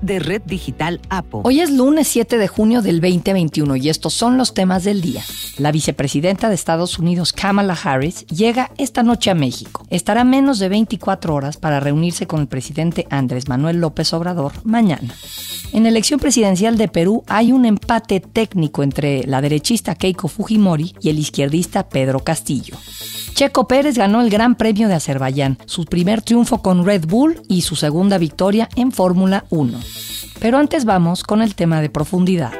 de Red Digital APO. Hoy es lunes 7 de junio del 2021 y estos son los temas del día. La vicepresidenta de Estados Unidos, Kamala Harris, llega esta noche a México. Estará menos de 24 horas para reunirse con el presidente Andrés Manuel López Obrador mañana. En la elección presidencial de Perú hay un empate técnico entre la derechista Keiko Fujimori y el izquierdista Pedro Castillo. Checo Pérez ganó el Gran Premio de Azerbaiyán, su primer triunfo con Red Bull y su segunda victoria en Fórmula 1. Pero antes vamos con el tema de profundidad.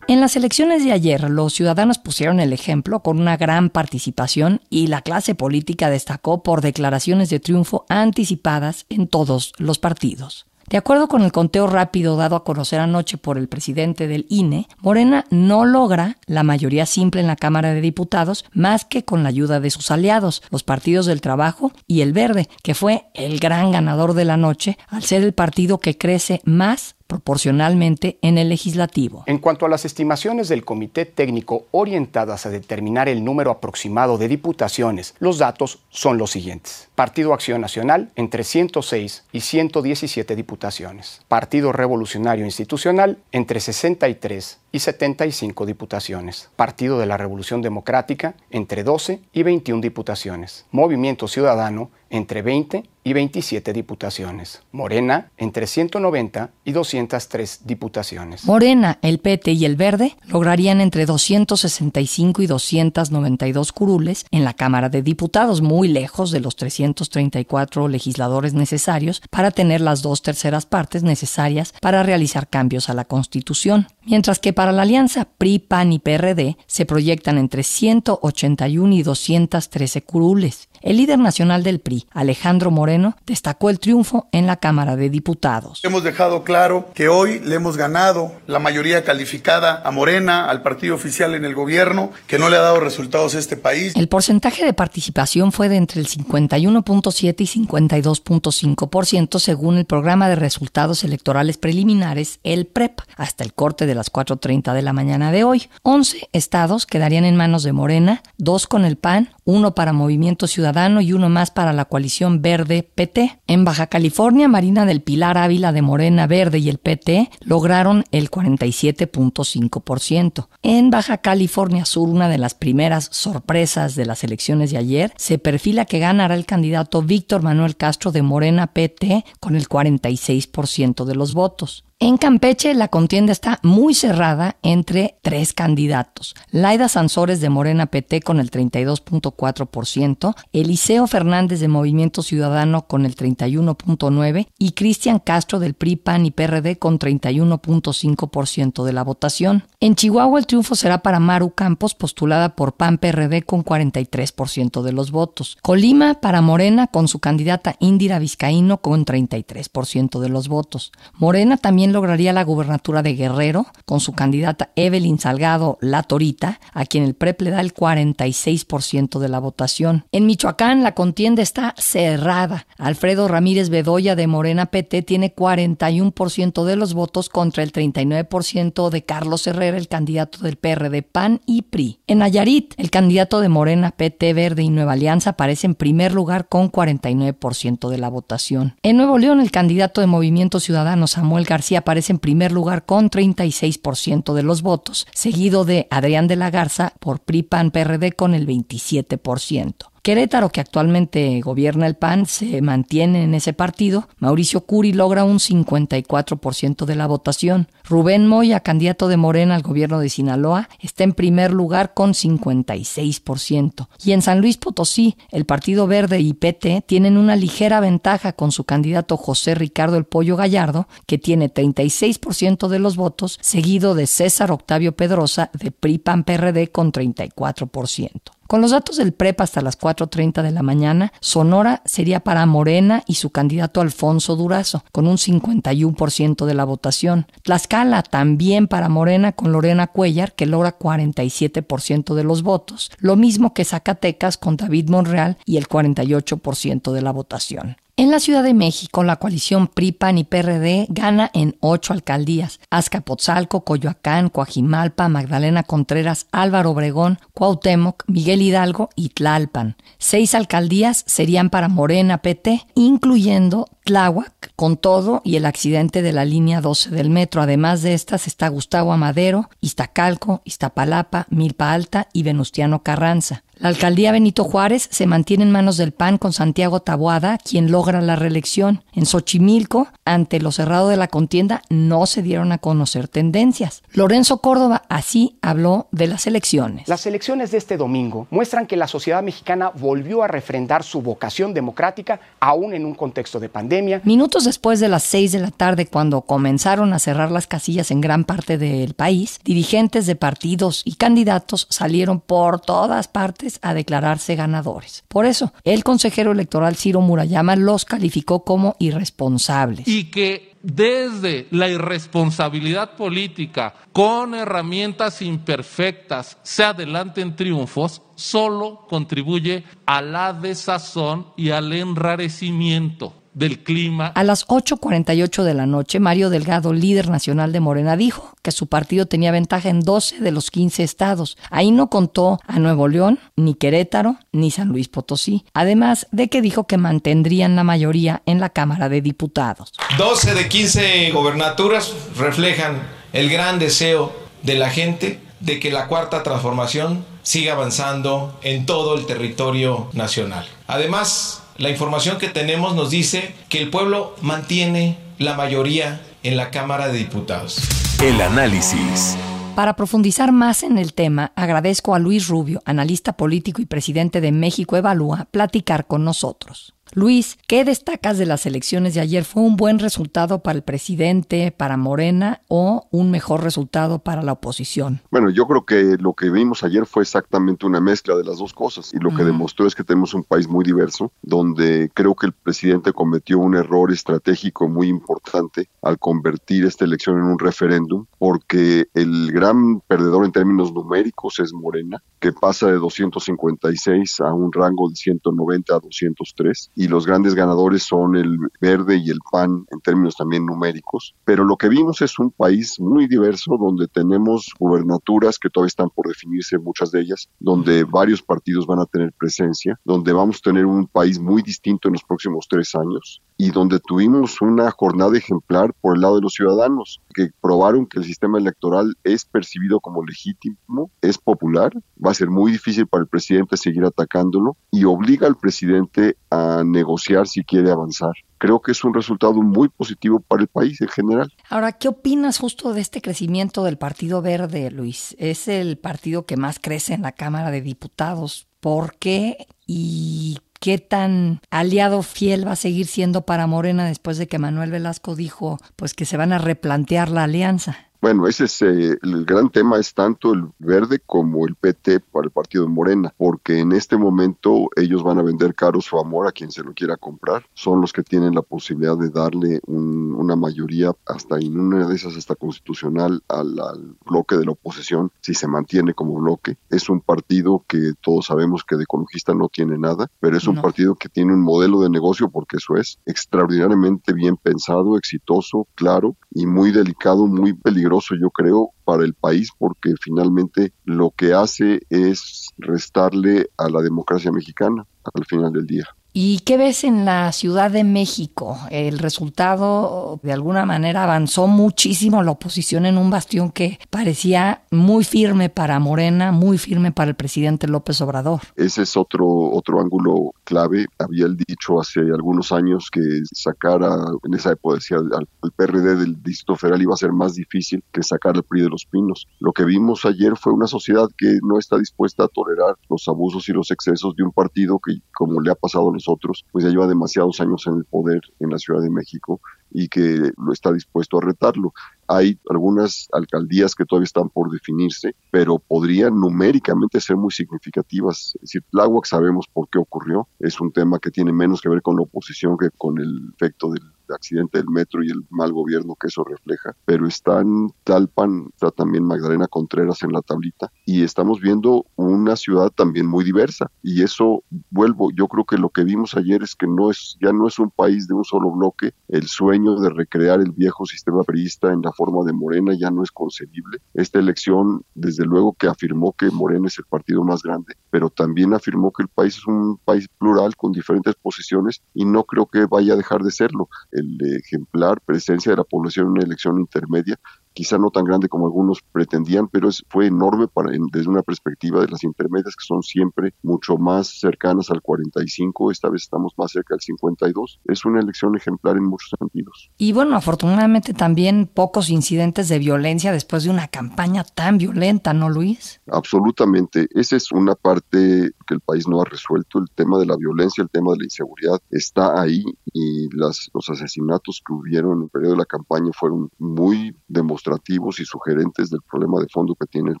En las elecciones de ayer, los ciudadanos pusieron el ejemplo con una gran participación y la clase política destacó por declaraciones de triunfo anticipadas en todos los partidos. De acuerdo con el conteo rápido dado a conocer anoche por el presidente del INE, Morena no logra la mayoría simple en la Cámara de Diputados más que con la ayuda de sus aliados, los partidos del Trabajo y el Verde, que fue el gran ganador de la noche al ser el partido que crece más proporcionalmente en el legislativo. En cuanto a las estimaciones del Comité Técnico orientadas a determinar el número aproximado de diputaciones, los datos son los siguientes. Partido Acción Nacional entre 106 y 117 diputaciones. Partido Revolucionario Institucional entre 63 y 75 diputaciones. Partido de la Revolución Democrática entre 12 y 21 diputaciones. Movimiento Ciudadano entre 20 y 27 diputaciones. Morena entre 190 y 203 diputaciones. Morena, el PT y el Verde lograrían entre 265 y 292 curules en la Cámara de Diputados, muy lejos de los 334 legisladores necesarios para tener las dos terceras partes necesarias para realizar cambios a la Constitución. Mientras que para la alianza PRI, PAN y PRD se proyectan entre 181 y 213 curules. El líder nacional del PRI, Alejandro Moreno, destacó el triunfo en la Cámara de Diputados. Hemos dejado claro que hoy le hemos ganado la mayoría calificada a Morena, al partido oficial en el gobierno, que no le ha dado resultados a este país. El porcentaje de participación fue de entre el 51.7 y 52.5% según el programa de resultados electorales preliminares, el PREP, hasta el corte de las 4.30 de la mañana de hoy. 11 estados quedarían en manos de Morena, dos con el PAN, uno para Movimiento Ciudadano y uno más para la coalición Verde PT. En Baja California, Marina del Pilar Ávila de Morena Verde y el PT lograron el 47.5%. En Baja California Sur, una de las primeras sorpresas de las elecciones de ayer, se perfila que ganará el candidato Víctor Manuel Castro de Morena PT con el 46% de los votos. En Campeche la contienda está muy cerrada entre tres candidatos. Laida Sansores de Morena PT con el 32.4%, Eliseo Fernández de Movimiento Ciudadano con el 31.9% y Cristian Castro del PRI, PAN y PRD con 31.5% de la votación. En Chihuahua el triunfo será para Maru Campos postulada por PAN PRD con 43% de los votos. Colima para Morena con su candidata Indira Vizcaíno con 33% de los votos. Morena también lograría la gubernatura de Guerrero con su candidata Evelyn Salgado La Torita, a quien el PREP le da el 46% de la votación. En Michoacán la contienda está cerrada. Alfredo Ramírez Bedoya de Morena PT tiene 41% de los votos contra el 39% de Carlos Herrera, el candidato del PRD PAN y PRI. En Nayarit, el candidato de Morena PT Verde y Nueva Alianza aparece en primer lugar con 49% de la votación. En Nuevo León, el candidato de Movimiento Ciudadano Samuel García aparece en primer lugar con 36% de los votos, seguido de Adrián de la Garza por PRI-PAN-PRD con el 27%. Querétaro, que actualmente gobierna el PAN, se mantiene en ese partido. Mauricio Curi logra un 54% de la votación. Rubén Moya, candidato de Morena al gobierno de Sinaloa, está en primer lugar con 56%. Y en San Luis Potosí, el Partido Verde y PT tienen una ligera ventaja con su candidato José Ricardo El Pollo Gallardo, que tiene 36% de los votos, seguido de César Octavio Pedrosa de PRI-PAN-PRD con 34%. Con los datos del PREP hasta las 4.30 de la mañana, Sonora sería para Morena y su candidato Alfonso Durazo, con un 51% de la votación. Tlaxcala también para Morena con Lorena Cuellar, que logra 47% de los votos. Lo mismo que Zacatecas con David Monreal y el 48% de la votación. En la Ciudad de México, la coalición PRI-PAN y PRD gana en ocho alcaldías: Azcapotzalco, Coyoacán, Coajimalpa, Magdalena Contreras, Álvaro Obregón, Cuauhtémoc, Miguel Hidalgo y Tlalpan. Seis alcaldías serían para Morena PT, incluyendo Tláhuac, con todo y el accidente de la línea 12 del metro. Además de estas está Gustavo Amadero, Iztacalco, Iztapalapa, Milpa Alta y Venustiano Carranza. La alcaldía Benito Juárez se mantiene en manos del PAN con Santiago Taboada, quien logra la reelección. En Xochimilco, ante lo cerrado de la contienda, no se dieron a conocer tendencias. Lorenzo Córdoba así habló de las elecciones. Las elecciones de este domingo muestran que la sociedad mexicana volvió a refrendar su vocación democrática aún en un contexto de pandemia. Minutos después de las seis de la tarde, cuando comenzaron a cerrar las casillas en gran parte del país, dirigentes de partidos y candidatos salieron por todas partes a declararse ganadores. Por eso, el consejero electoral Ciro Murayama los calificó como irresponsables. Y que desde la irresponsabilidad política, con herramientas imperfectas, se adelanten triunfos, solo contribuye a la desazón y al enrarecimiento del clima. A las 8.48 de la noche, Mario Delgado, líder nacional de Morena, dijo que su partido tenía ventaja en 12 de los 15 estados. Ahí no contó a Nuevo León, ni Querétaro, ni San Luis Potosí. Además de que dijo que mantendrían la mayoría en la Cámara de Diputados. 12 de 15 gobernaturas reflejan el gran deseo de la gente de que la cuarta transformación siga avanzando en todo el territorio nacional. Además, la información que tenemos nos dice que el pueblo mantiene la mayoría en la Cámara de Diputados. El análisis. Para profundizar más en el tema, agradezco a Luis Rubio, analista político y presidente de México Evalúa, platicar con nosotros. Luis, ¿qué destacas de las elecciones de ayer? ¿Fue un buen resultado para el presidente, para Morena o un mejor resultado para la oposición? Bueno, yo creo que lo que vimos ayer fue exactamente una mezcla de las dos cosas y lo que demostró es que tenemos un país muy diverso donde creo que el presidente cometió un error estratégico muy importante al convertir esta elección en un referéndum porque el gran perdedor en términos numéricos es Morena, que pasa de 256 a un rango de 190 a 203 y los grandes ganadores son el verde y el pan en términos también numéricos. Pero lo que vimos es un país muy diverso donde tenemos gubernaturas que todavía están por definirse, muchas de ellas, donde varios partidos van a tener presencia, donde vamos a tener un país muy distinto en los próximos tres años y donde tuvimos una jornada ejemplar por el lado de los ciudadanos, que probaron que el sistema electoral es percibido como legítimo, es popular, va a ser muy difícil para el presidente seguir atacándolo y obliga al presidente a negociar si quiere avanzar. Creo que es un resultado muy positivo para el país en general. Ahora, ¿qué opinas justo de este crecimiento del Partido Verde, Luis? Es el partido que más crece en la Cámara de Diputados. ¿Por qué? ¿Y qué tan aliado fiel va a seguir siendo para Morena después de que Manuel Velasco dijo pues que se van a replantear la alianza? Bueno, ese es eh, el gran tema es tanto el verde como el PT para el partido de Morena, porque en este momento ellos van a vender caro su amor a quien se lo quiera comprar. Son los que tienen la posibilidad de darle una mayoría hasta en una de esas hasta constitucional al, bloque de la oposición si se mantiene como bloque. Es un partido que todos sabemos que de ecologista no tiene nada, pero es un partido que tiene un modelo de negocio porque eso es extraordinariamente bien pensado, exitoso, claro y muy delicado, muy peligroso yo creo, para el país porque finalmente lo que hace es restarle a la democracia mexicana al final del día. ¿Y qué ves en la Ciudad de México? El resultado de alguna manera avanzó muchísimo la oposición en un bastión que parecía muy firme para Morena, muy firme para el presidente López Obrador. Ese es otro, otro ángulo clave. Había el dicho hace algunos años que sacar en esa época decía, al, PRD del Distrito Federal iba a ser más difícil que sacar al PRI de los Pinos. Lo que vimos ayer fue una sociedad que no está dispuesta a tolerar los abusos y los excesos de un partido que, como le ha pasado a los otros, pues ya lleva demasiados años en el poder en la Ciudad de México y que lo está dispuesto a retarlo. Hay algunas alcaldías que todavía están por definirse, pero podrían numéricamente ser muy significativas. Es decir, Tláhuac sabemos por qué ocurrió. Es un tema que tiene menos que ver con la oposición que con el efecto del accidente del metro y el mal gobierno que eso refleja, pero están Talpan, está también Magdalena Contreras en la tablita y estamos viendo una ciudad también muy diversa y eso vuelvo, yo creo que lo que vimos ayer es que no es ya no es un país de un solo bloque, el sueño de recrear el viejo sistema periodista en la forma de Morena ya no es concebible. Esta elección desde luego que afirmó que Morena es el partido más grande, pero también afirmó que el país es un país plural con diferentes posiciones y no creo que vaya a dejar de serlo. El ejemplar presencia de la población en una elección intermedia quizá no tan grande como algunos pretendían, pero es, fue enorme para, desde una perspectiva de las intermedias que son siempre mucho más cercanas al 45, esta vez estamos más cerca del 52. Es una elección ejemplar en muchos sentidos. Y bueno, afortunadamente también pocos incidentes de violencia después de una campaña tan violenta, ¿no, Luis? Absolutamente. Esa es una parte que el país no ha resuelto. El tema de la violencia, el tema de la inseguridad está ahí y las, los asesinatos que hubieron en el periodo de la campaña fueron muy demostrados y sugerentes del problema de fondo que tiene el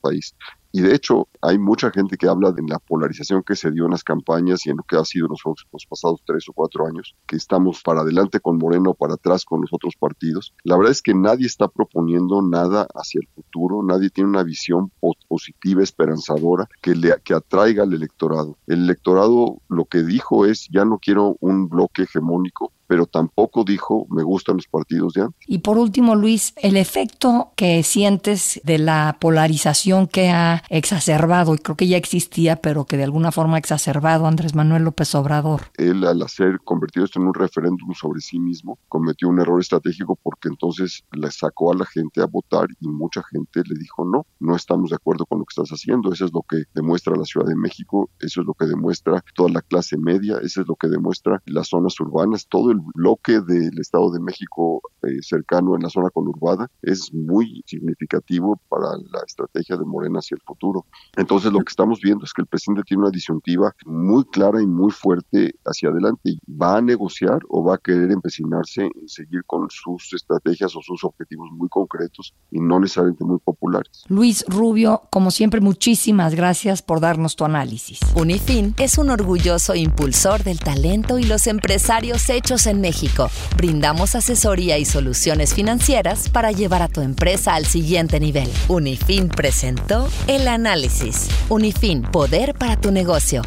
país. Y de hecho, hay mucha gente que habla de la polarización que se dio en las campañas y en lo que ha sido los, los pasados tres o cuatro años, que estamos para adelante con Moreno para atrás con los otros partidos. La verdad es que nadie está proponiendo nada hacia el futuro, nadie tiene una visión positiva, esperanzadora, que, le, que atraiga al electorado. El electorado lo que dijo es, ya no quiero un bloque hegemónico, pero tampoco dijo me gustan los partidos ya. Y por último, Luis, el efecto que sientes de la polarización que ha exacerbado, y creo que ya existía, pero que de alguna forma ha exacerbado Andrés Manuel López Obrador. Él, al hacer convertido esto en un referéndum sobre sí mismo, cometió un error estratégico porque entonces le sacó a la gente a votar y mucha gente le dijo no, no estamos de acuerdo con lo que estás haciendo. Eso es lo que demuestra la Ciudad de México, eso es lo que demuestra toda la clase media, eso es lo que demuestra las zonas urbanas, todo el bloque del Estado de México eh, cercano en la zona conurbada es muy significativo para la estrategia de Morena hacia el futuro. Entonces lo que estamos viendo es que el presidente tiene una disyuntiva muy clara y muy fuerte hacia adelante. ¿Va a negociar o va a querer empecinarse en seguir con sus estrategias o sus objetivos muy concretos y no necesariamente muy populares? Luis Rubio, como siempre, muchísimas gracias por darnos tu análisis. Unifin es un orgulloso impulsor del talento y los empresarios hechos en México. Brindamos asesoría y soluciones financieras para llevar a tu empresa al siguiente nivel. Unifin presentó el análisis. Unifin, poder para tu negocio.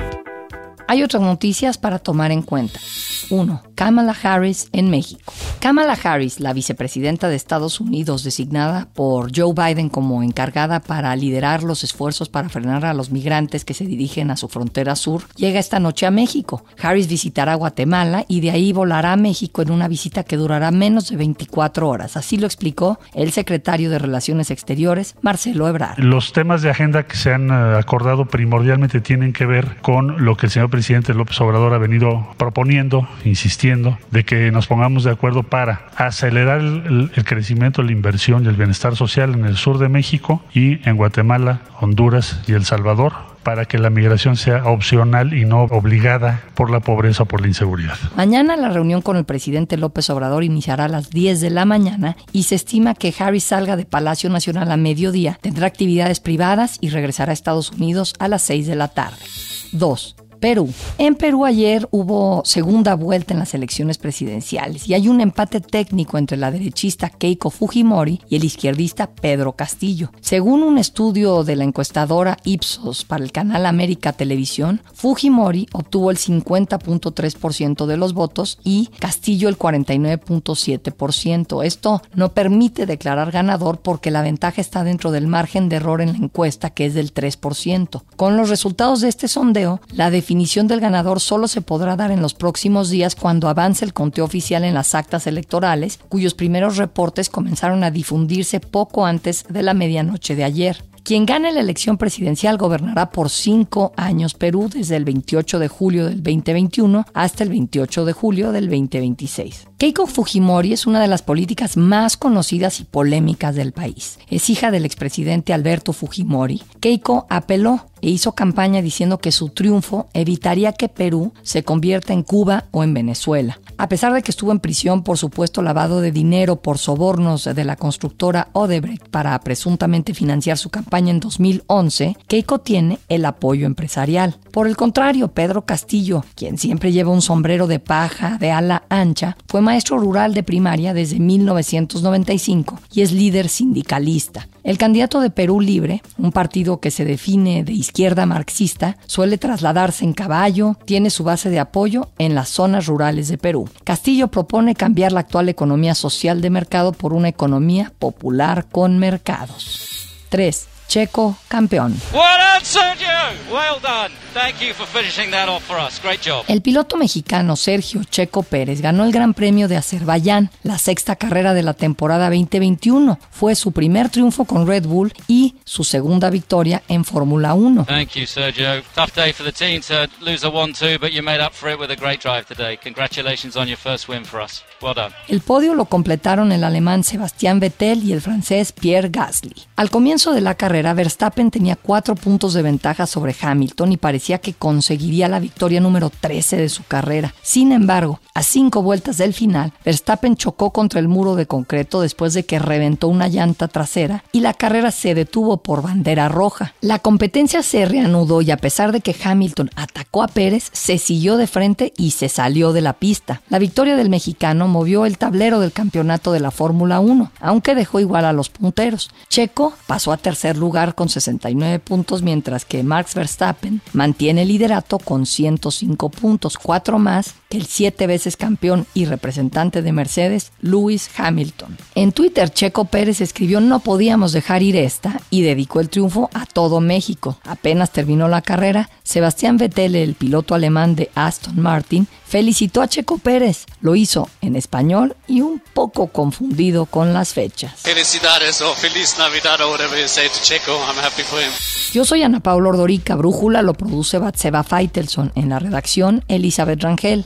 Hay otras noticias para tomar en cuenta. 1. Kamala Harris en México. Kamala Harris, la vicepresidenta de Estados Unidos designada por Joe Biden como encargada para liderar los esfuerzos para frenar a los migrantes que se dirigen a su frontera sur, llega esta noche a México. Harris visitará Guatemala y de ahí volará a México en una visita que durará menos de 24 horas. Así lo explicó el secretario de Relaciones Exteriores, Marcelo Ebrard. Los temas de agenda que se han eh, acordado primordialmente tienen que ver con lo que el señor presidente López Obrador ha venido proponiendo, insistiendo, de que nos pongamos de acuerdo para acelerar el, crecimiento, la inversión y el bienestar social en el sur de México y en Guatemala, Honduras y El Salvador para que la migración sea opcional y no obligada por la pobreza o por la inseguridad. Mañana la reunión con el presidente López Obrador iniciará a las 10 de la mañana y se estima que Harris salga de Palacio Nacional a mediodía, tendrá actividades privadas y regresará a Estados Unidos a las 6 de la tarde. 2. Perú. En Perú ayer hubo segunda vuelta en las elecciones presidenciales y hay un empate técnico entre la derechista Keiko Fujimori y el izquierdista Pedro Castillo. Según un estudio de la encuestadora Ipsos para el canal América Televisión, Fujimori obtuvo el 50.3% de los votos y Castillo el 49.7%. Esto no permite declarar ganador porque la ventaja está dentro del margen de error en la encuesta que es del 3%. Con los resultados de este sondeo, la definición del ganador solo se podrá dar en los próximos días cuando avance el conteo oficial en las actas electorales, cuyos primeros reportes comenzaron a difundirse poco antes de la medianoche de ayer. Quien gane la elección presidencial gobernará por cinco años Perú desde el 28 de julio del 2021 hasta el 28 de julio del 2026. Keiko Fujimori es una de las políticas más conocidas y polémicas del país. Es hija del expresidente Alberto Fujimori. Keiko apeló e hizo campaña diciendo que su triunfo evitaría que Perú se convierta en Cuba o en Venezuela. A pesar de que estuvo en prisión por supuesto lavado de dinero por sobornos de la constructora Odebrecht para presuntamente financiar su campaña en 2011, Keiko tiene el apoyo empresarial. Por el contrario, Pedro Castillo, quien siempre lleva un sombrero de paja de ala ancha, fue maestro rural de primaria desde 1995 y es líder sindicalista. El candidato de Perú Libre, un partido que se define de izquierda marxista, suele trasladarse en caballo, tiene su base de apoyo en las zonas rurales de Perú. Castillo propone cambiar la actual economía social de mercado por una economía popular con mercados. 3. Checo campeón. El piloto mexicano Sergio Checo Pérez ganó el Gran Premio de Azerbaiyán, la sexta carrera de la temporada 2021. Fue su primer triunfo con Red Bull y su segunda victoria en Fórmula 1. Thank you, Sergio. Tough day for the team to lose a 1-2, but you made up for it with a great drive today. Congratulations on your first win for us. Well done. El podio lo completaron el alemán Sebastián Vettel y el francés Pierre Gasly. Al comienzo de la carrera, Verstappen tenía cuatro puntos de ventaja sobre Hamilton y parecía que conseguiría la victoria número 13 de su carrera. Sin embargo, a cinco vueltas del final, Verstappen chocó contra el muro de concreto después de que reventó una llanta trasera y la carrera se detuvo por bandera roja. La competencia se reanudó y a pesar de que Hamilton atacó a Pérez, se siguió de frente y se salió de la pista. La victoria del mexicano movió el tablero del campeonato de la Fórmula 1, aunque dejó igual a los punteros. Checo pasó a tercer lugar con 69 puntos, mientras que Max Verstappen mantiene el liderato con 105 puntos, cuatro más que el siete veces campeón y representante de Mercedes, Lewis Hamilton. En Twitter, Checo Pérez escribió no podíamos dejar ir esta y dedicó el triunfo a todo México. Apenas terminó la carrera, Sebastián Vettel, el piloto alemán de Aston Martin, felicitó a Checo Pérez. Lo hizo en español y un poco confundido con las fechas. Felicidades o feliz Navidad o whatever you say to Checo. I'm happy for him. Yo soy Ana Paula Ordorica, Brújula lo produce Batseba Feitelson, en la redacción Elizabeth Rangel,